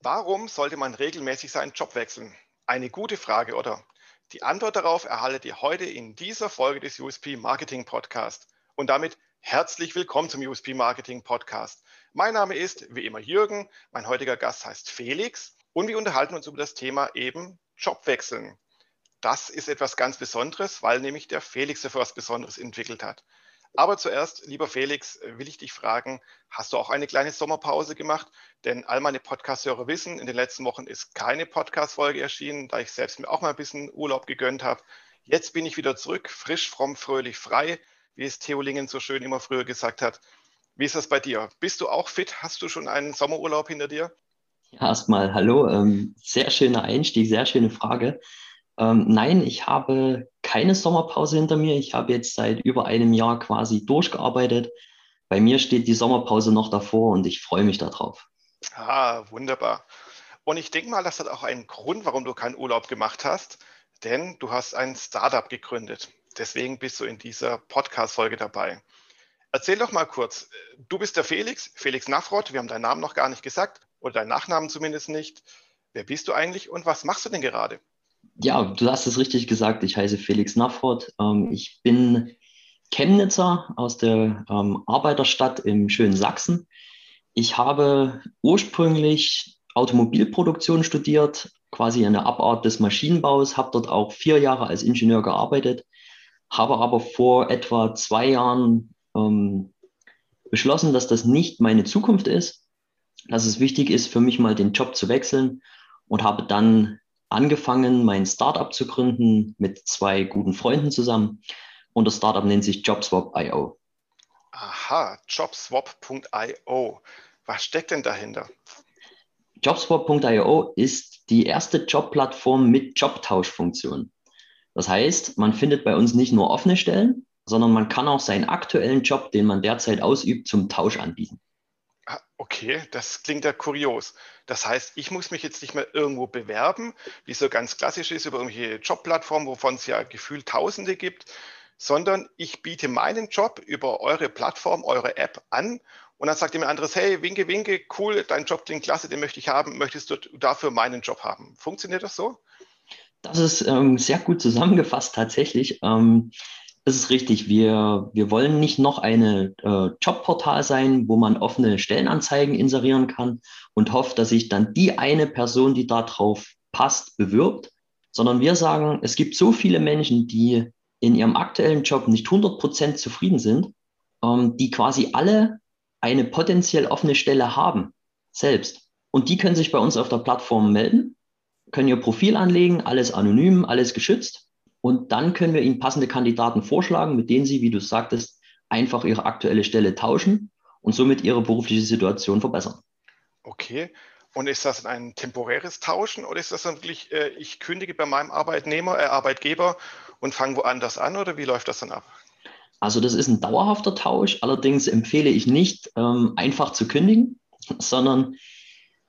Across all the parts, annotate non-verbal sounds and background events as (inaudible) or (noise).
Warum sollte man regelmäßig seinen Job wechseln? Eine gute Frage, oder? Die Antwort darauf erhaltet ihr heute in dieser Folge des USP Marketing Podcast. Und damit herzlich willkommen zum USP Marketing Podcast. Mein Name ist wie immer Jürgen, mein heutiger Gast heißt Felix und wir unterhalten uns über das Thema eben Jobwechseln. Das ist etwas ganz Besonderes, weil nämlich der Felix dafür was Besonderes entwickelt hat. Aber zuerst, lieber Felix, will ich dich fragen, hast du auch eine kleine Sommerpause gemacht? Denn all meine Podcast-Hörer wissen, in den letzten Wochen ist keine Podcast-Folge erschienen, da ich selbst mir auch mal ein bisschen Urlaub gegönnt habe. Jetzt bin ich wieder zurück, frisch, fromm, fröhlich, frei, wie es Theo Lingen so schön immer früher gesagt hat. Wie ist das bei dir? Bist du auch fit? Hast du schon einen Sommerurlaub hinter dir? Ja, erstmal hallo. Ähm, sehr schöner Einstieg, sehr schöne Frage. Ähm, nein, ich habe keine Sommerpause hinter mir. Ich habe jetzt seit über einem Jahr quasi durchgearbeitet. Bei mir steht die Sommerpause noch davor und ich freue mich darauf. Ah, wunderbar. Und ich denke mal, das hat auch einen Grund, warum du keinen Urlaub gemacht hast, denn du hast ein Startup gegründet. Deswegen bist du in dieser Podcast-Folge dabei. Erzähl doch mal kurz. Du bist der Felix, Felix Nafrott. Wir haben deinen Namen noch gar nicht gesagt oder deinen Nachnamen zumindest nicht. Wer bist du eigentlich und was machst du denn gerade? Ja, du hast es richtig gesagt. Ich heiße Felix Naffort. Ähm, ich bin Chemnitzer aus der ähm, Arbeiterstadt im schönen Sachsen. Ich habe ursprünglich Automobilproduktion studiert, quasi eine Abart des Maschinenbaus, habe dort auch vier Jahre als Ingenieur gearbeitet, habe aber vor etwa zwei Jahren ähm, beschlossen, dass das nicht meine Zukunft ist, dass es wichtig ist, für mich mal den Job zu wechseln und habe dann angefangen, mein Startup zu gründen mit zwei guten Freunden zusammen. Und das Startup nennt sich JobSwap.io. Aha, jobswap.io. Was steckt denn dahinter? JobSwap.io ist die erste Jobplattform mit Jobtauschfunktion. Das heißt, man findet bei uns nicht nur offene Stellen, sondern man kann auch seinen aktuellen Job, den man derzeit ausübt, zum Tausch anbieten. Ah, okay, das klingt ja kurios. Das heißt, ich muss mich jetzt nicht mehr irgendwo bewerben, wie so ganz klassisch ist, über irgendwelche Jobplattformen, wovon es ja gefühlt Tausende gibt, sondern ich biete meinen Job über eure Plattform, eure App an und dann sagt jemand anderes, hey, winke, winke, cool, dein Job klingt klasse, den möchte ich haben, möchtest du dafür meinen Job haben? Funktioniert das so? Das ist ähm, sehr gut zusammengefasst tatsächlich. Ähm, das ist richtig. Wir, wir wollen nicht noch eine äh, Jobportal sein, wo man offene Stellenanzeigen inserieren kann und hofft, dass sich dann die eine Person, die darauf passt, bewirbt, sondern wir sagen, es gibt so viele Menschen, die in ihrem aktuellen Job nicht 100% zufrieden sind, ähm, die quasi alle eine potenziell offene Stelle haben, selbst. Und die können sich bei uns auf der Plattform melden, können ihr Profil anlegen, alles anonym, alles geschützt und dann können wir Ihnen passende Kandidaten vorschlagen, mit denen Sie, wie du sagtest, einfach Ihre aktuelle Stelle tauschen und somit Ihre berufliche Situation verbessern. Okay. Und ist das ein temporäres Tauschen oder ist das dann wirklich, äh, ich kündige bei meinem Arbeitnehmer, äh, Arbeitgeber und fange woanders an oder wie läuft das dann ab? Also das ist ein dauerhafter Tausch. Allerdings empfehle ich nicht, ähm, einfach zu kündigen, (laughs) sondern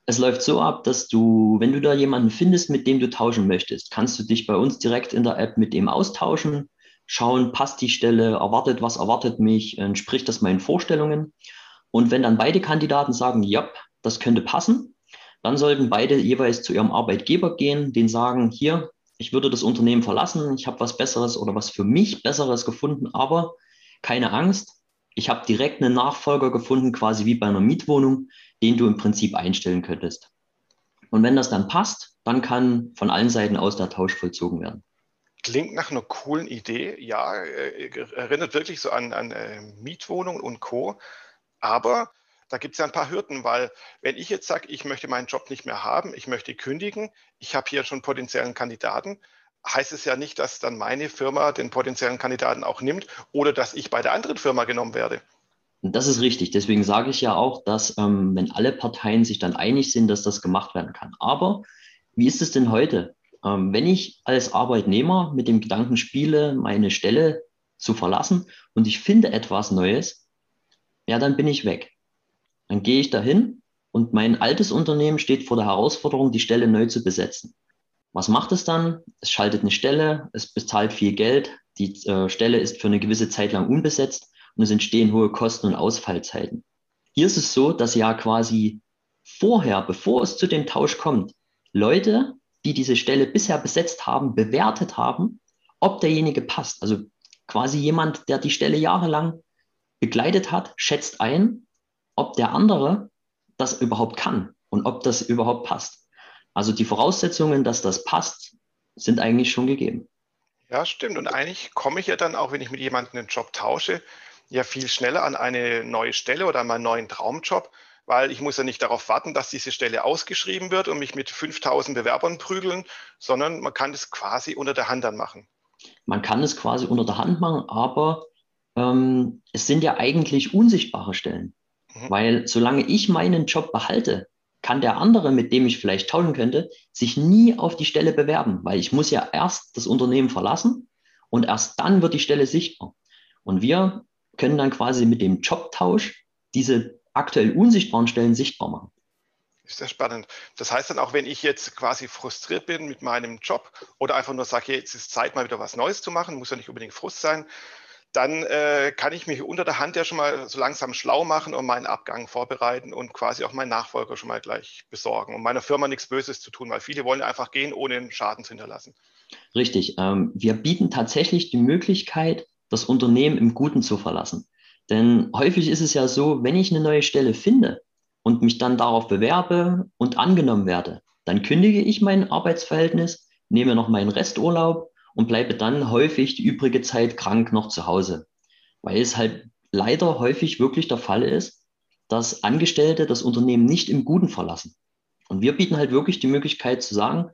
es läuft so ab, dass du, wenn du da jemanden findest, mit dem du tauschen möchtest, kannst du dich bei uns direkt in der App mit dem austauschen, schauen, passt die Stelle, erwartet, was erwartet mich, entspricht das meinen Vorstellungen. Und wenn dann beide Kandidaten sagen, ja, das könnte passen, dann sollten beide jeweils zu ihrem Arbeitgeber gehen, den sagen, hier, ich würde das Unternehmen verlassen, ich habe was Besseres oder was für mich Besseres gefunden, aber keine Angst, ich habe direkt einen Nachfolger gefunden, quasi wie bei einer Mietwohnung den du im Prinzip einstellen könntest. Und wenn das dann passt, dann kann von allen Seiten aus der Tausch vollzogen werden. Klingt nach einer coolen Idee, ja, äh, erinnert wirklich so an, an äh, Mietwohnungen und Co. Aber da gibt es ja ein paar Hürden, weil wenn ich jetzt sage, ich möchte meinen Job nicht mehr haben, ich möchte kündigen, ich habe hier schon potenziellen Kandidaten, heißt es ja nicht, dass dann meine Firma den potenziellen Kandidaten auch nimmt oder dass ich bei der anderen Firma genommen werde. Das ist richtig. Deswegen sage ich ja auch, dass ähm, wenn alle Parteien sich dann einig sind, dass das gemacht werden kann. Aber wie ist es denn heute? Ähm, wenn ich als Arbeitnehmer mit dem Gedanken spiele, meine Stelle zu verlassen und ich finde etwas Neues, ja, dann bin ich weg. Dann gehe ich dahin und mein altes Unternehmen steht vor der Herausforderung, die Stelle neu zu besetzen. Was macht es dann? Es schaltet eine Stelle, es bezahlt viel Geld, die äh, Stelle ist für eine gewisse Zeit lang unbesetzt und es entstehen hohe Kosten und Ausfallzeiten. Hier ist es so, dass ja quasi vorher, bevor es zu dem Tausch kommt, Leute, die diese Stelle bisher besetzt haben, bewertet haben, ob derjenige passt. Also quasi jemand, der die Stelle jahrelang begleitet hat, schätzt ein, ob der andere das überhaupt kann und ob das überhaupt passt. Also die Voraussetzungen, dass das passt, sind eigentlich schon gegeben. Ja, stimmt. Und eigentlich komme ich ja dann auch, wenn ich mit jemandem einen Job tausche, ja viel schneller an eine neue Stelle oder an meinen neuen Traumjob, weil ich muss ja nicht darauf warten, dass diese Stelle ausgeschrieben wird und mich mit 5000 Bewerbern prügeln, sondern man kann das quasi unter der Hand dann machen. Man kann es quasi unter der Hand machen, aber ähm, es sind ja eigentlich unsichtbare Stellen. Mhm. Weil solange ich meinen Job behalte, kann der andere, mit dem ich vielleicht tauschen könnte, sich nie auf die Stelle bewerben, weil ich muss ja erst das Unternehmen verlassen und erst dann wird die Stelle sichtbar. Und wir können dann quasi mit dem Jobtausch diese aktuell unsichtbaren Stellen sichtbar machen. Ist sehr spannend. Das heißt dann auch, wenn ich jetzt quasi frustriert bin mit meinem Job oder einfach nur sage, jetzt ist Zeit, mal wieder was Neues zu machen, muss ja nicht unbedingt Frust sein, dann äh, kann ich mich unter der Hand ja schon mal so langsam schlau machen und meinen Abgang vorbereiten und quasi auch meinen Nachfolger schon mal gleich besorgen, um meiner Firma nichts Böses zu tun, weil viele wollen einfach gehen, ohne Schaden zu hinterlassen. Richtig. Ähm, wir bieten tatsächlich die Möglichkeit, das Unternehmen im Guten zu verlassen. Denn häufig ist es ja so, wenn ich eine neue Stelle finde und mich dann darauf bewerbe und angenommen werde, dann kündige ich mein Arbeitsverhältnis, nehme noch meinen Resturlaub und bleibe dann häufig die übrige Zeit krank noch zu Hause. Weil es halt leider häufig wirklich der Fall ist, dass Angestellte das Unternehmen nicht im Guten verlassen. Und wir bieten halt wirklich die Möglichkeit zu sagen,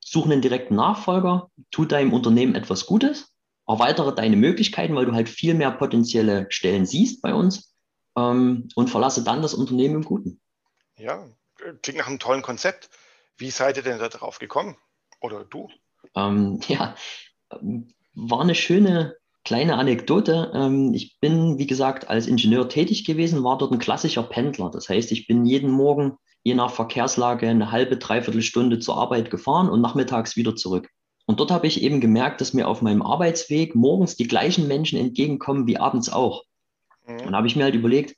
suche einen direkten Nachfolger, tu deinem Unternehmen etwas Gutes, erweitere deine Möglichkeiten, weil du halt viel mehr potenzielle Stellen siehst bei uns ähm, und verlasse dann das Unternehmen im Guten. Ja, klingt nach einem tollen Konzept. Wie seid ihr denn da drauf gekommen? Oder du? Ähm, (laughs) ja, war eine schöne kleine Anekdote. Ähm, ich bin, wie gesagt, als Ingenieur tätig gewesen, war dort ein klassischer Pendler. Das heißt, ich bin jeden Morgen, je nach Verkehrslage, eine halbe, dreiviertel Stunde zur Arbeit gefahren und nachmittags wieder zurück. Und dort habe ich eben gemerkt, dass mir auf meinem Arbeitsweg morgens die gleichen Menschen entgegenkommen wie abends auch. Mhm. Und da habe ich mir halt überlegt,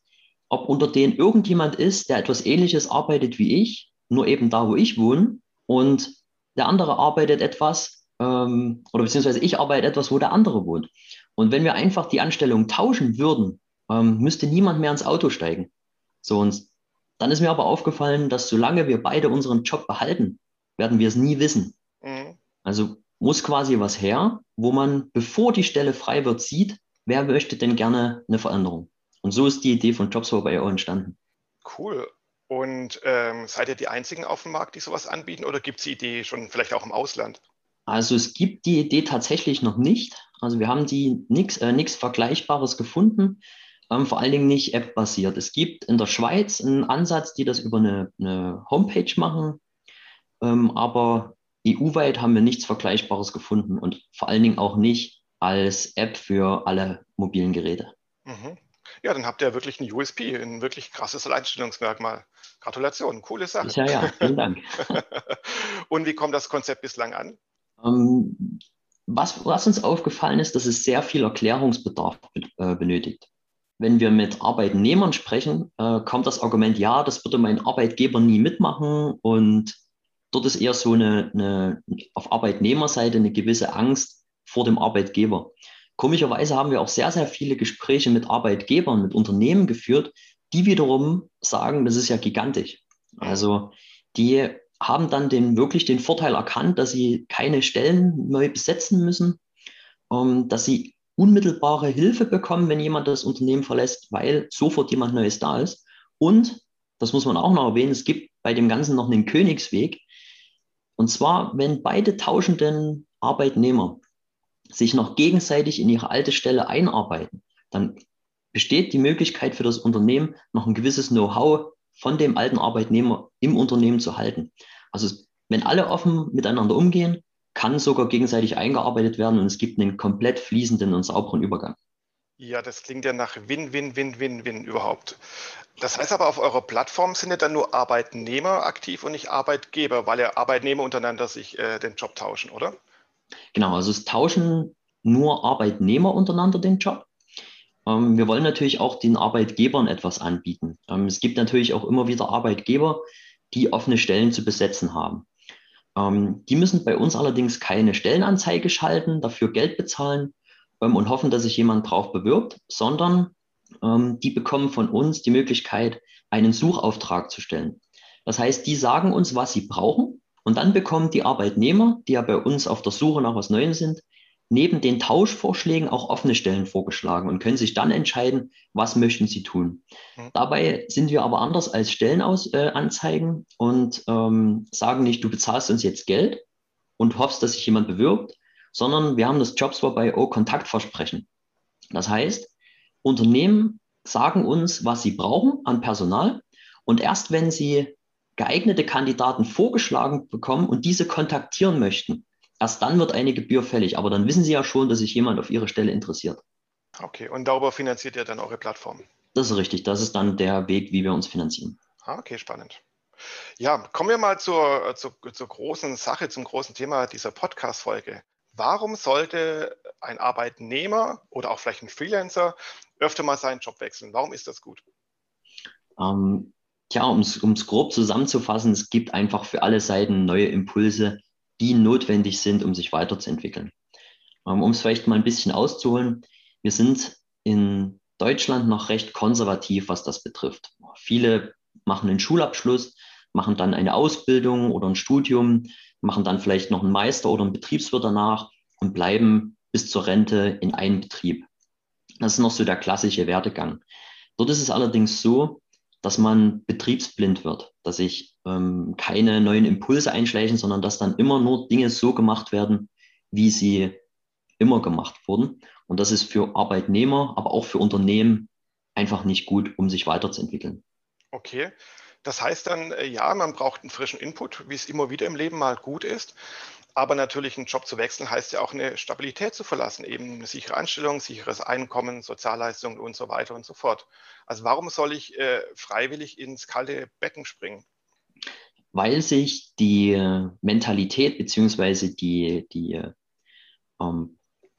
ob unter denen irgendjemand ist, der etwas Ähnliches arbeitet wie ich, nur eben da, wo ich wohne. Und der andere arbeitet etwas, ähm, oder beziehungsweise ich arbeite etwas, wo der andere wohnt. Und wenn wir einfach die Anstellung tauschen würden, ähm, müsste niemand mehr ins Auto steigen. So, und dann ist mir aber aufgefallen, dass solange wir beide unseren Job behalten, werden wir es nie wissen. Also muss quasi was her, wo man, bevor die Stelle frei wird, sieht, wer möchte denn gerne eine Veränderung. Und so ist die Idee von Jobs bei auch entstanden. Cool. Und ähm, seid ihr die Einzigen auf dem Markt, die sowas anbieten oder gibt es die Idee schon vielleicht auch im Ausland? Also es gibt die Idee tatsächlich noch nicht. Also wir haben die nichts äh, Vergleichbares gefunden, ähm, vor allen Dingen nicht App-basiert. Es gibt in der Schweiz einen Ansatz, die das über eine, eine Homepage machen, ähm, aber EU-weit haben wir nichts Vergleichbares gefunden und vor allen Dingen auch nicht als App für alle mobilen Geräte. Mhm. Ja, dann habt ihr wirklich ein USP, ein wirklich krasses Alleinstellungsmerkmal. Gratulation, coole Sache. Ja, ja, vielen Dank. (laughs) Und wie kommt das Konzept bislang an? Ähm, was, was, uns aufgefallen ist, dass es sehr viel Erklärungsbedarf äh, benötigt. Wenn wir mit Arbeitnehmern sprechen, äh, kommt das Argument, ja, das würde mein Arbeitgeber nie mitmachen und dort ist eher so eine, eine auf Arbeitnehmerseite eine gewisse Angst vor dem Arbeitgeber. Komischerweise haben wir auch sehr, sehr viele Gespräche mit Arbeitgebern, mit Unternehmen geführt, die wiederum sagen, das ist ja gigantisch. Also die haben dann den, wirklich den Vorteil erkannt, dass sie keine Stellen neu besetzen müssen, ähm, dass sie unmittelbare Hilfe bekommen, wenn jemand das Unternehmen verlässt, weil sofort jemand Neues da ist. Und, das muss man auch noch erwähnen, es gibt bei dem Ganzen noch einen Königsweg. Und zwar, wenn beide tauschenden Arbeitnehmer sich noch gegenseitig in ihre alte Stelle einarbeiten, dann besteht die Möglichkeit für das Unternehmen, noch ein gewisses Know-how von dem alten Arbeitnehmer im Unternehmen zu halten. Also wenn alle offen miteinander umgehen, kann sogar gegenseitig eingearbeitet werden und es gibt einen komplett fließenden und sauberen Übergang. Ja, das klingt ja nach Win, Win, Win, Win, Win überhaupt. Das heißt aber, auf eurer Plattform sind ja dann nur Arbeitnehmer aktiv und nicht Arbeitgeber, weil ja Arbeitnehmer untereinander sich äh, den Job tauschen, oder? Genau, also es tauschen nur Arbeitnehmer untereinander den Job. Ähm, wir wollen natürlich auch den Arbeitgebern etwas anbieten. Ähm, es gibt natürlich auch immer wieder Arbeitgeber, die offene Stellen zu besetzen haben. Ähm, die müssen bei uns allerdings keine Stellenanzeige schalten, dafür Geld bezahlen ähm, und hoffen, dass sich jemand drauf bewirbt, sondern ähm, die bekommen von uns die Möglichkeit, einen Suchauftrag zu stellen. Das heißt, die sagen uns, was sie brauchen und dann bekommen die Arbeitnehmer, die ja bei uns auf der Suche nach was Neuem sind, neben den Tauschvorschlägen auch offene Stellen vorgeschlagen und können sich dann entscheiden, was möchten sie tun. Mhm. Dabei sind wir aber anders als Stellenanzeigen äh, und ähm, sagen nicht, du bezahlst uns jetzt Geld und hoffst, dass sich jemand bewirbt, sondern wir haben das Jobs4.io Kontaktversprechen. Das heißt, Unternehmen sagen uns, was sie brauchen an Personal und erst wenn sie geeignete Kandidaten vorgeschlagen bekommen und diese kontaktieren möchten, erst dann wird eine Gebühr fällig. Aber dann wissen Sie ja schon, dass sich jemand auf Ihre Stelle interessiert. Okay, und darüber finanziert ihr dann eure Plattform? Das ist richtig. Das ist dann der Weg, wie wir uns finanzieren. Ah, okay, spannend. Ja, kommen wir mal zur, zur, zur großen Sache, zum großen Thema dieser Podcast-Folge. Warum sollte ein Arbeitnehmer oder auch vielleicht ein Freelancer öfter mal seinen Job wechseln? Warum ist das gut? Ähm, tja, um es grob zusammenzufassen, es gibt einfach für alle Seiten neue Impulse, die notwendig sind, um sich weiterzuentwickeln. Ähm, um es vielleicht mal ein bisschen auszuholen, wir sind in Deutschland noch recht konservativ, was das betrifft. Viele machen einen Schulabschluss, machen dann eine Ausbildung oder ein Studium, machen dann vielleicht noch einen Meister oder einen Betriebswirt danach und bleiben bis zur Rente in einem Betrieb. Das ist noch so der klassische Werdegang. Dort ist es allerdings so, dass man betriebsblind wird, dass sich ähm, keine neuen Impulse einschleichen, sondern dass dann immer nur Dinge so gemacht werden, wie sie immer gemacht wurden. Und das ist für Arbeitnehmer, aber auch für Unternehmen einfach nicht gut, um sich weiterzuentwickeln. Okay. Das heißt dann, äh, ja, man braucht einen frischen Input, wie es immer wieder im Leben mal gut ist. Aber natürlich einen Job zu wechseln heißt ja auch eine Stabilität zu verlassen, eben eine sichere Anstellung, sicheres Einkommen, Sozialleistungen und so weiter und so fort. Also warum soll ich äh, freiwillig ins kalte Becken springen? Weil sich die Mentalität bzw. die, die, ähm,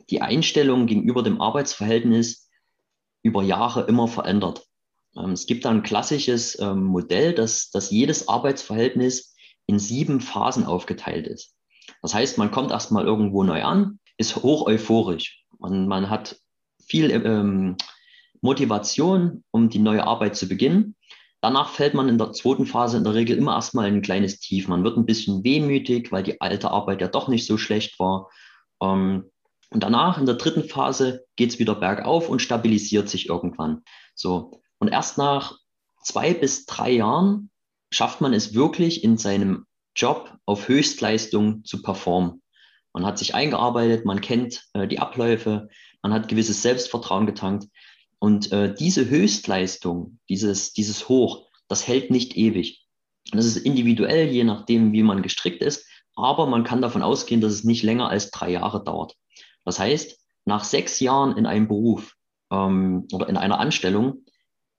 die Einstellung gegenüber dem Arbeitsverhältnis über Jahre immer verändert. Ähm, es gibt da ein klassisches ähm, Modell, dass, dass jedes Arbeitsverhältnis in sieben Phasen aufgeteilt ist. Das heißt, man kommt erstmal irgendwo neu an, ist hoch euphorisch und man hat viel ähm, Motivation, um die neue Arbeit zu beginnen. Danach fällt man in der zweiten Phase in der Regel immer erstmal in ein kleines Tief. Man wird ein bisschen wehmütig, weil die alte Arbeit ja doch nicht so schlecht war. Ähm, und danach in der dritten Phase geht es wieder bergauf und stabilisiert sich irgendwann. So. Und erst nach zwei bis drei Jahren schafft man es wirklich in seinem Job auf Höchstleistung zu performen. Man hat sich eingearbeitet, man kennt äh, die Abläufe, man hat gewisses Selbstvertrauen getankt. Und äh, diese Höchstleistung, dieses, dieses Hoch, das hält nicht ewig. Das ist individuell, je nachdem, wie man gestrickt ist. Aber man kann davon ausgehen, dass es nicht länger als drei Jahre dauert. Das heißt, nach sechs Jahren in einem Beruf ähm, oder in einer Anstellung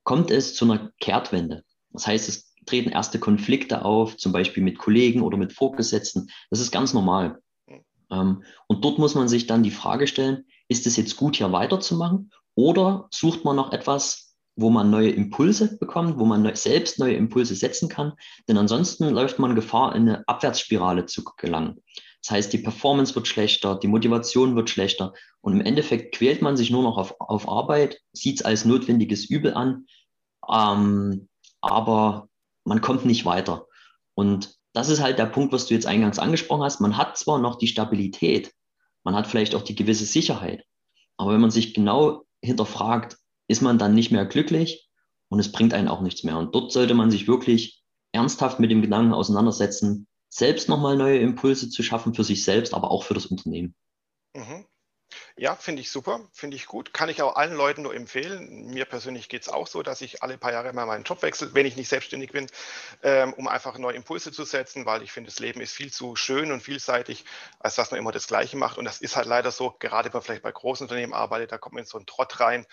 kommt es zu einer Kehrtwende. Das heißt, es treten erste Konflikte auf, zum Beispiel mit Kollegen oder mit Vorgesetzten. Das ist ganz normal. Ähm, und dort muss man sich dann die Frage stellen, ist es jetzt gut, hier weiterzumachen? Oder sucht man noch etwas, wo man neue Impulse bekommt, wo man selbst neue Impulse setzen kann? Denn ansonsten läuft man Gefahr, in eine Abwärtsspirale zu gelangen. Das heißt, die Performance wird schlechter, die Motivation wird schlechter und im Endeffekt quält man sich nur noch auf, auf Arbeit, sieht es als notwendiges Übel an ähm, aber man kommt nicht weiter. Und das ist halt der Punkt, was du jetzt eingangs angesprochen hast. Man hat zwar noch die Stabilität, man hat vielleicht auch die gewisse Sicherheit, aber wenn man sich genau hinterfragt, ist man dann nicht mehr glücklich und es bringt einen auch nichts mehr. Und dort sollte man sich wirklich ernsthaft mit dem Gedanken auseinandersetzen, selbst nochmal neue Impulse zu schaffen für sich selbst, aber auch für das Unternehmen. Mhm. Ja, finde ich super, finde ich gut. Kann ich auch allen Leuten nur empfehlen. Mir persönlich geht es auch so, dass ich alle paar Jahre mal meinen Job wechsle, wenn ich nicht selbstständig bin, ähm, um einfach neue Impulse zu setzen, weil ich finde, das Leben ist viel zu schön und vielseitig, als dass man immer das Gleiche macht. Und das ist halt leider so, gerade wenn man vielleicht bei großen Unternehmen arbeitet, da kommt man in so einen Trott rein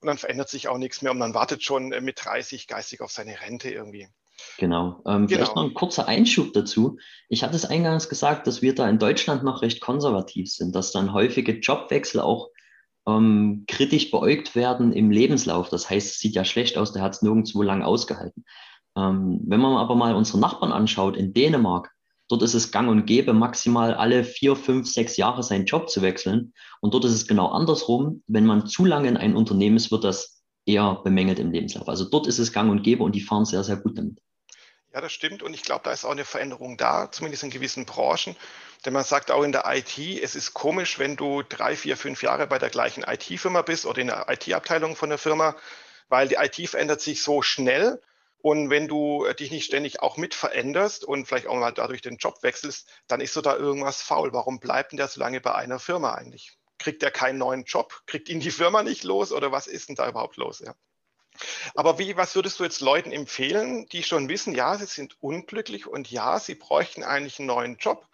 und dann verändert sich auch nichts mehr und man wartet schon äh, mit 30 geistig auf seine Rente irgendwie. Genau. Ähm, vielleicht genau. noch ein kurzer Einschub dazu. Ich hatte es eingangs gesagt, dass wir da in Deutschland noch recht konservativ sind, dass dann häufige Jobwechsel auch ähm, kritisch beäugt werden im Lebenslauf. Das heißt, es sieht ja schlecht aus, der hat es nirgendwo lang ausgehalten. Ähm, wenn man aber mal unsere Nachbarn anschaut, in Dänemark, dort ist es gang und gäbe, maximal alle vier, fünf, sechs Jahre seinen Job zu wechseln. Und dort ist es genau andersrum. Wenn man zu lange in einem Unternehmen ist, wird das eher bemängelt im Lebenslauf. Also dort ist es gang und gäbe und die fahren sehr, sehr gut damit. Ja, das stimmt. Und ich glaube, da ist auch eine Veränderung da, zumindest in gewissen Branchen. Denn man sagt auch in der IT, es ist komisch, wenn du drei, vier, fünf Jahre bei der gleichen IT-Firma bist oder in der IT-Abteilung von der Firma, weil die IT verändert sich so schnell. Und wenn du dich nicht ständig auch mit veränderst und vielleicht auch mal dadurch den Job wechselst, dann ist so da irgendwas faul. Warum bleibt denn der so lange bei einer Firma eigentlich? Kriegt er keinen neuen Job? Kriegt ihn die Firma nicht los oder was ist denn da überhaupt los? Ja? Aber wie, was würdest du jetzt Leuten empfehlen, die schon wissen, ja, sie sind unglücklich und ja, sie bräuchten eigentlich einen neuen Job,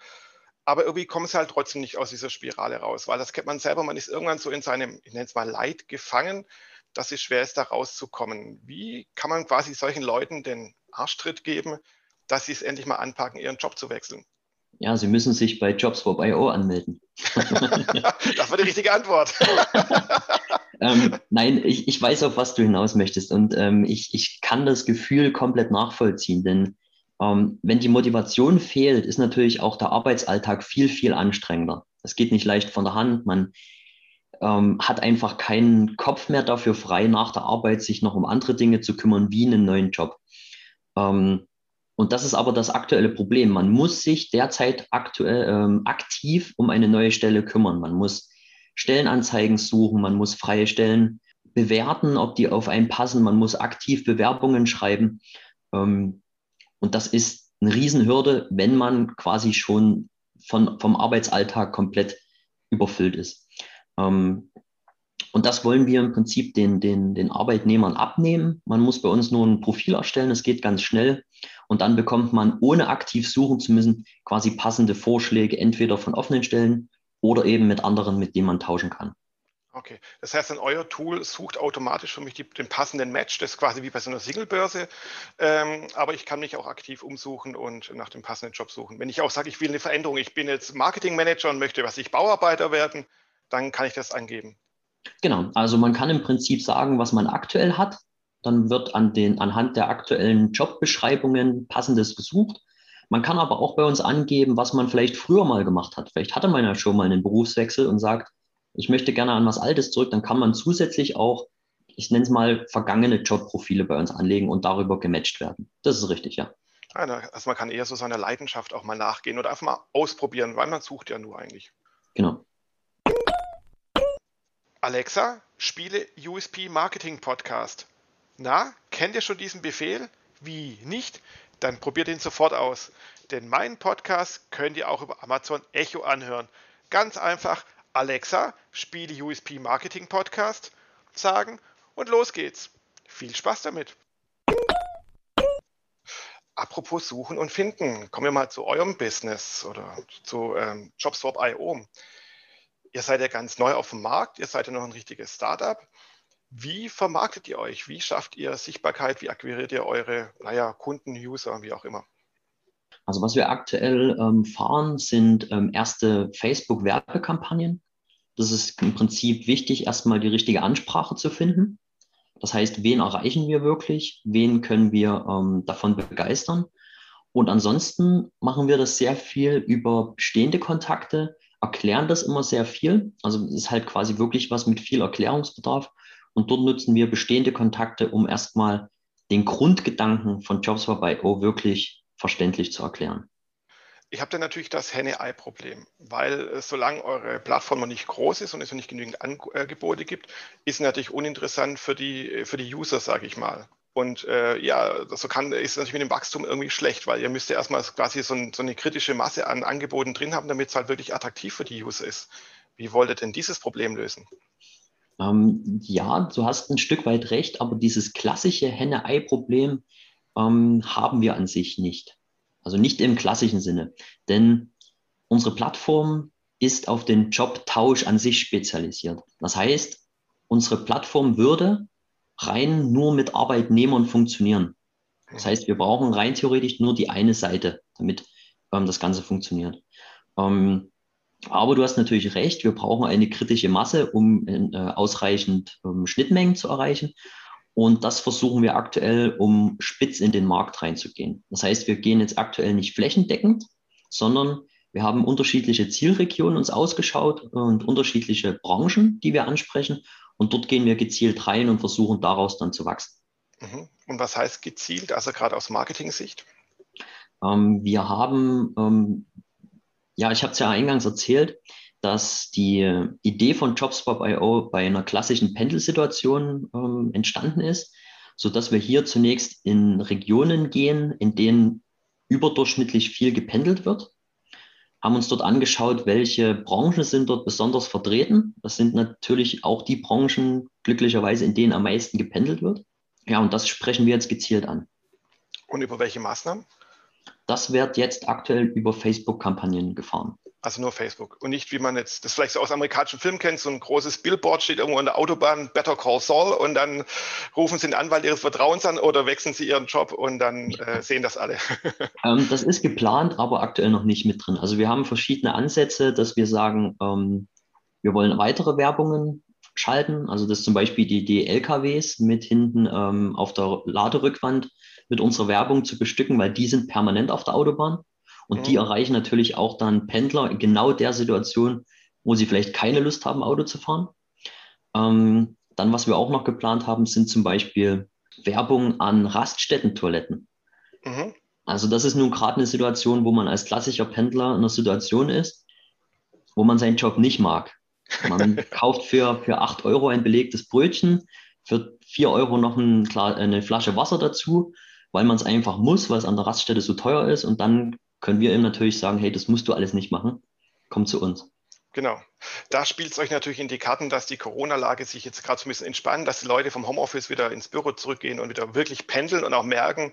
aber irgendwie kommen sie halt trotzdem nicht aus dieser Spirale raus, weil das kennt man selber, man ist irgendwann so in seinem, ich nenne es mal Leid gefangen, dass es schwer ist, da rauszukommen. Wie kann man quasi solchen Leuten den Arschtritt geben, dass sie es endlich mal anpacken, ihren Job zu wechseln? Ja, Sie müssen sich bei Jobs4.io anmelden. (laughs) das war die richtige Antwort. (laughs) ähm, nein, ich, ich weiß, auf was du hinaus möchtest und ähm, ich, ich kann das Gefühl komplett nachvollziehen, denn ähm, wenn die Motivation fehlt, ist natürlich auch der Arbeitsalltag viel, viel anstrengender. Es geht nicht leicht von der Hand, man ähm, hat einfach keinen Kopf mehr dafür frei, nach der Arbeit sich noch um andere Dinge zu kümmern, wie einen neuen Job. Ähm, und das ist aber das aktuelle Problem. Man muss sich derzeit aktuell ähm, aktiv um eine neue Stelle kümmern. Man muss Stellenanzeigen suchen, man muss freie Stellen bewerten, ob die auf einen passen, man muss aktiv Bewerbungen schreiben. Ähm, und das ist eine Riesenhürde, wenn man quasi schon von, vom Arbeitsalltag komplett überfüllt ist. Ähm, und das wollen wir im Prinzip den, den, den Arbeitnehmern abnehmen. Man muss bei uns nur ein Profil erstellen, es geht ganz schnell. Und dann bekommt man, ohne aktiv suchen zu müssen, quasi passende Vorschläge, entweder von offenen Stellen oder eben mit anderen, mit denen man tauschen kann. Okay, das heißt, dann euer Tool sucht automatisch für mich die, den passenden Match, das ist quasi wie bei so einer Singlebörse, ähm, aber ich kann mich auch aktiv umsuchen und nach dem passenden Job suchen. Wenn ich auch sage, ich will eine Veränderung, ich bin jetzt Marketingmanager und möchte, was ich Bauarbeiter werden, dann kann ich das angeben. Genau, also man kann im Prinzip sagen, was man aktuell hat, dann wird an den, anhand der aktuellen Jobbeschreibungen passendes gesucht man kann aber auch bei uns angeben, was man vielleicht früher mal gemacht hat. Vielleicht hatte man ja schon mal einen Berufswechsel und sagt, ich möchte gerne an was Altes zurück. Dann kann man zusätzlich auch, ich nenne es mal, vergangene Jobprofile bei uns anlegen und darüber gematcht werden. Das ist richtig, ja. Also man kann eher so seiner Leidenschaft auch mal nachgehen oder einfach mal ausprobieren, weil man sucht ja nur eigentlich. Genau. Alexa, spiele USP Marketing Podcast. Na, kennt ihr schon diesen Befehl? Wie nicht? dann probiert ihn sofort aus. Denn meinen Podcast könnt ihr auch über Amazon Echo anhören. Ganz einfach Alexa, spiele USP Marketing Podcast sagen und los geht's. Viel Spaß damit. Apropos Suchen und Finden, kommen wir mal zu eurem Business oder zu ähm, JobSwap.io. Ihr seid ja ganz neu auf dem Markt, ihr seid ja noch ein richtiges Startup. Wie vermarktet ihr euch? Wie schafft ihr Sichtbarkeit? Wie akquiriert ihr eure naja, Kunden, User, wie auch immer? Also was wir aktuell ähm, fahren, sind ähm, erste Facebook-Werbekampagnen. Das ist im Prinzip wichtig, erstmal die richtige Ansprache zu finden. Das heißt, wen erreichen wir wirklich? Wen können wir ähm, davon begeistern? Und ansonsten machen wir das sehr viel über bestehende Kontakte, erklären das immer sehr viel. Also es ist halt quasi wirklich was mit viel Erklärungsbedarf und dort nutzen wir bestehende Kontakte, um erstmal den Grundgedanken von Jobs4.io wirklich verständlich zu erklären. Ich habe dann natürlich das Henne-Ei-Problem, weil äh, solange eure Plattform noch nicht groß ist und es noch nicht genügend Angebote gibt, ist natürlich uninteressant für die, für die User, sage ich mal. Und äh, ja, so kann, ist natürlich mit dem Wachstum irgendwie schlecht, weil ihr müsst ja erstmal quasi so, ein, so, eine kritische Masse an Angeboten drin haben, damit es halt wirklich attraktiv für die User ist. Wie wollt ihr denn dieses Problem lösen? Ähm, ja, du hast ein Stück weit recht, aber dieses klassische Henne-Ei-Problem ähm, haben wir an sich nicht. Also nicht im klassischen Sinne. Denn unsere Plattform ist auf den Jobtausch an sich spezialisiert. Das heißt, unsere Plattform würde rein nur mit Arbeitnehmern funktionieren. Das heißt, wir brauchen rein theoretisch nur die eine Seite, damit ähm, das Ganze funktioniert. Ähm, aber du hast natürlich recht, wir brauchen eine kritische Masse, um äh, ausreichend ähm, Schnittmengen zu erreichen. Und das versuchen wir aktuell, um spitz in den Markt reinzugehen. Das heißt, wir gehen jetzt aktuell nicht flächendeckend, sondern wir haben unterschiedliche Zielregionen uns ausgeschaut und unterschiedliche Branchen, die wir ansprechen. Und dort gehen wir gezielt rein und versuchen daraus dann zu wachsen. Mhm. Und was heißt gezielt, also gerade aus Marketing-Sicht? Ähm, wir haben, ähm, ja, ich habe es ja eingangs erzählt, dass die Idee von JobSwap.io bei einer klassischen Pendelsituation ähm, entstanden ist, sodass wir hier zunächst in Regionen gehen, in denen überdurchschnittlich viel gependelt wird haben uns dort angeschaut, welche Branchen sind dort besonders vertreten. Das sind natürlich auch die Branchen, glücklicherweise, in denen am meisten gependelt wird. Ja, und das sprechen wir jetzt gezielt an. Und über welche Maßnahmen? Das wird jetzt aktuell über Facebook-Kampagnen gefahren. Also nur Facebook und nicht, wie man jetzt das vielleicht so aus amerikanischen Filmen kennt, so ein großes Billboard steht irgendwo an der Autobahn, Better Call Saul und dann rufen sie den Anwalt ihres Vertrauens an oder wechseln sie ihren Job und dann äh, sehen das alle. (laughs) ähm, das ist geplant, aber aktuell noch nicht mit drin. Also wir haben verschiedene Ansätze, dass wir sagen, ähm, wir wollen weitere Werbungen schalten, also das zum Beispiel die, die LKWs mit hinten ähm, auf der Laderückwand mit unserer Werbung zu bestücken, weil die sind permanent auf der Autobahn. Und mhm. die erreichen natürlich auch dann Pendler in genau der Situation, wo sie vielleicht keine Lust haben, Auto zu fahren. Ähm, dann, was wir auch noch geplant haben, sind zum Beispiel Werbung an Raststätten-Toiletten. Mhm. Also das ist nun gerade eine Situation, wo man als klassischer Pendler in einer Situation ist, wo man seinen Job nicht mag. Man (laughs) kauft für, für 8 Euro ein belegtes Brötchen, für 4 Euro noch ein, eine Flasche Wasser dazu, weil man es einfach muss, weil es an der Raststätte so teuer ist. Und dann können wir ihm natürlich sagen, hey, das musst du alles nicht machen, komm zu uns. Genau. Da spielt es euch natürlich in die Karten, dass die Corona-Lage sich jetzt gerade so ein bisschen entspannt, dass die Leute vom Homeoffice wieder ins Büro zurückgehen und wieder wirklich pendeln und auch merken,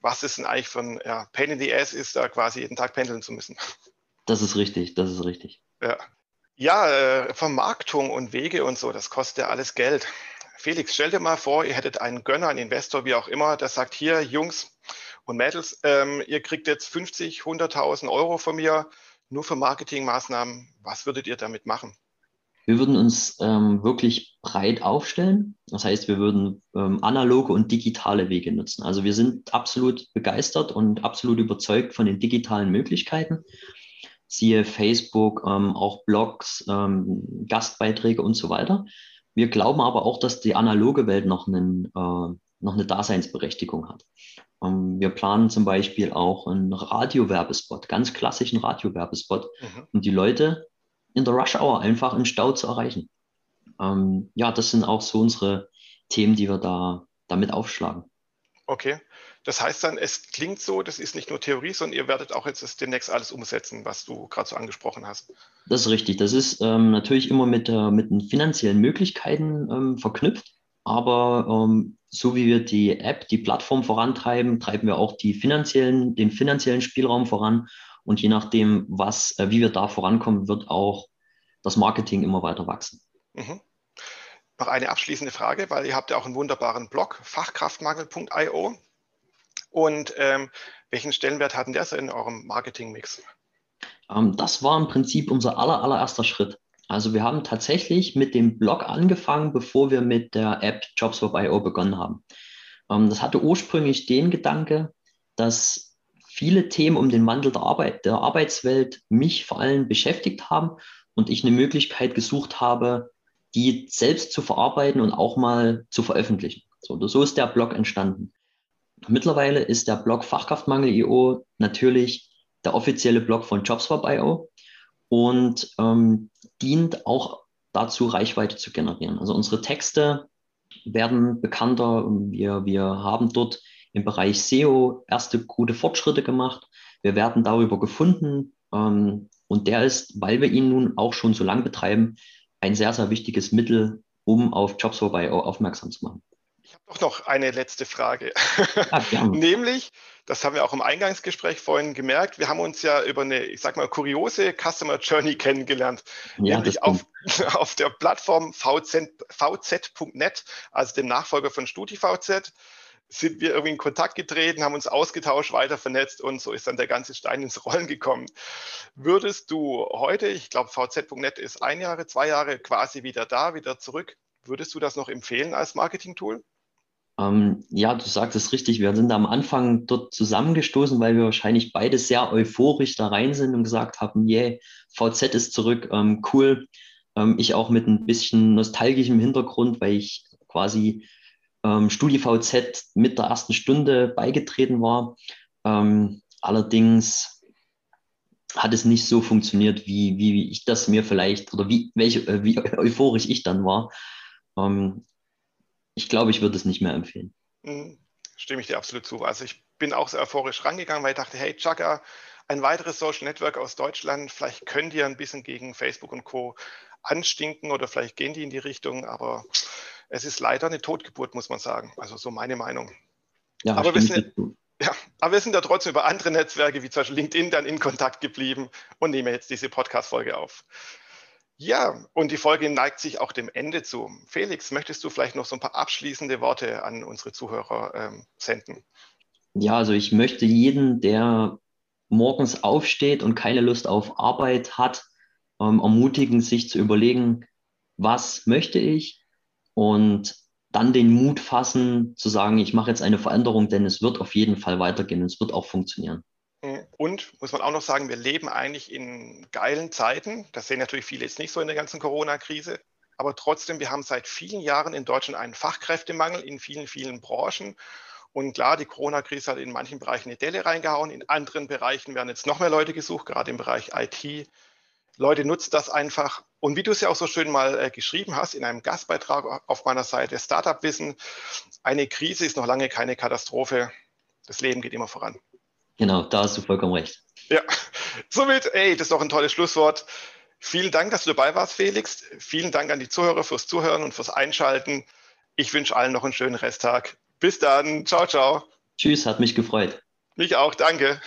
was es denn eigentlich für ein ja, Pain in the Ass ist, da quasi jeden Tag pendeln zu müssen. Das ist richtig, das ist richtig. Ja, ja äh, Vermarktung und Wege und so, das kostet ja alles Geld. Felix, stell dir mal vor, ihr hättet einen Gönner, einen Investor, wie auch immer, der sagt, hier, Jungs, und Mädels, ähm, ihr kriegt jetzt 50, 100.000 Euro von mir nur für Marketingmaßnahmen. Was würdet ihr damit machen? Wir würden uns ähm, wirklich breit aufstellen. Das heißt, wir würden ähm, analoge und digitale Wege nutzen. Also wir sind absolut begeistert und absolut überzeugt von den digitalen Möglichkeiten. Siehe Facebook, ähm, auch Blogs, ähm, Gastbeiträge und so weiter. Wir glauben aber auch, dass die analoge Welt noch, einen, äh, noch eine Daseinsberechtigung hat. Ähm, wir planen zum Beispiel auch einen Radiowerbespot, ganz klassischen Radiowerbespot, mhm. um die Leute in der Rush Hour einfach im Stau zu erreichen. Ähm, ja, das sind auch so unsere Themen, die wir da damit aufschlagen. Okay. Das heißt dann, es klingt so, das ist nicht nur Theorie, sondern ihr werdet auch jetzt demnächst alles umsetzen, was du gerade so angesprochen hast. Das ist richtig. Das ist ähm, natürlich immer mit, äh, mit den finanziellen Möglichkeiten ähm, verknüpft. Aber ähm, so wie wir die App, die Plattform vorantreiben, treiben wir auch die finanziellen, den finanziellen Spielraum voran. Und je nachdem, was, äh, wie wir da vorankommen, wird auch das Marketing immer weiter wachsen. Mhm. Noch eine abschließende Frage, weil ihr habt ja auch einen wunderbaren Blog, fachkraftmangel.io. Und ähm, welchen Stellenwert hatten der so in eurem Marketingmix? Ähm, das war im Prinzip unser aller, allererster Schritt. Also wir haben tatsächlich mit dem Blog angefangen, bevor wir mit der App Jobswap.io begonnen haben. Ähm, das hatte ursprünglich den Gedanke, dass viele Themen um den Wandel der, Arbeit, der Arbeitswelt mich vor allem beschäftigt haben und ich eine Möglichkeit gesucht habe, die selbst zu verarbeiten und auch mal zu veröffentlichen. So, so ist der Blog entstanden. Mittlerweile ist der Blog Fachkraftmangel.io natürlich der offizielle Blog von Jobswap.io und ähm, dient auch dazu, Reichweite zu generieren. Also unsere Texte werden bekannter. Wir, wir haben dort im Bereich SEO erste gute Fortschritte gemacht. Wir werden darüber gefunden. Ähm, Und der ist, weil wir ihn nun auch schon so lange betreiben, ein sehr, sehr wichtiges Mittel, um auf Jobs vorbei aufmerksam zu machen. Ich habe doch noch eine letzte Frage. Ja, (laughs) Nämlich, das haben wir auch im Eingangsgespräch vorhin gemerkt, wir haben uns ja über eine, ich sag mal, kuriose Customer Journey (laughs) kennengelernt. Ja, nämlich auf, (laughs) auf der Plattform vz.net, vz also dem Nachfolger von StudiVZ sind wir irgendwie in Kontakt getreten, haben uns ausgetauscht, weiter vernetzt und so ist dann der ganze Stein ins Rollen gekommen. Würdest du heute, ich glaube, vz.net ist ein Jahre, zwei Jahre quasi wieder da, wieder zurück, würdest du das noch empfehlen als Marketing-Tool? Ähm, ja, du sagst es richtig. Wir sind am Anfang dort zusammengestoßen, weil wir wahrscheinlich beide sehr euphorisch da rein sind und gesagt haben, yeah, VZ ist zurück, ähm, cool. Ähm, ich auch mit ein bisschen nostalgischem Hintergrund, weil ich quasi ähm, StudiVZ mit der ersten Stunde beigetreten war. Ähm, allerdings hat es nicht so funktioniert, wie, wie ich das mir vielleicht oder wie, welche, äh, wie (laughs) euphorisch ich dann war. Ähm, ich glaube, ich würde es nicht mehr empfehlen. Mhm. Stimme ich dir absolut zu. Also ich bin auch so euphorisch rangegangen, weil ich dachte, hey, Chaka, ein weiteres Social Network aus Deutschland, vielleicht können die ein bisschen gegen Facebook und Co. anstinken oder vielleicht gehen die in die Richtung, aber es ist leider eine Totgeburt, muss man sagen. Also so meine Meinung. Ja, aber, wir sind, ja, aber wir sind ja trotzdem über andere Netzwerke wie zum Beispiel LinkedIn dann in Kontakt geblieben und nehmen jetzt diese Podcast-Folge auf. Ja, und die Folge neigt sich auch dem Ende zu. Felix, möchtest du vielleicht noch so ein paar abschließende Worte an unsere Zuhörer ähm, senden? Ja, also ich möchte jeden, der morgens aufsteht und keine Lust auf Arbeit hat, ähm, ermutigen, sich zu überlegen, was möchte ich und dann den Mut fassen, zu sagen, ich mache jetzt eine Veränderung, denn es wird auf jeden Fall weitergehen und es wird auch funktionieren. Und muss man auch noch sagen, wir leben eigentlich in geilen Zeiten. Das sehen natürlich viele jetzt nicht so in der ganzen Corona-Krise. Aber trotzdem, wir haben seit vielen Jahren in Deutschland einen Fachkräftemangel in vielen, vielen Branchen. Und klar, die Corona-Krise hat in manchen Bereichen eine Delle reingehauen. In anderen Bereichen werden jetzt noch mehr Leute gesucht, gerade im Bereich IT. Leute nutzt das einfach. Und wie du es ja auch so schön mal äh, geschrieben hast in einem Gastbeitrag auf meiner Seite Startup Wissen, eine Krise ist noch lange keine Katastrophe. Das Leben geht immer voran. Genau, da hast du vollkommen recht. Ja, somit, ey, das ist doch ein tolles Schlusswort. Vielen Dank, dass du dabei warst, Felix. Vielen Dank an die Zuhörer fürs Zuhören und fürs Einschalten. Ich wünsche allen noch einen schönen Resttag. Bis dann. Ciao, ciao. Tschüss, hat mich gefreut. Mich auch, danke.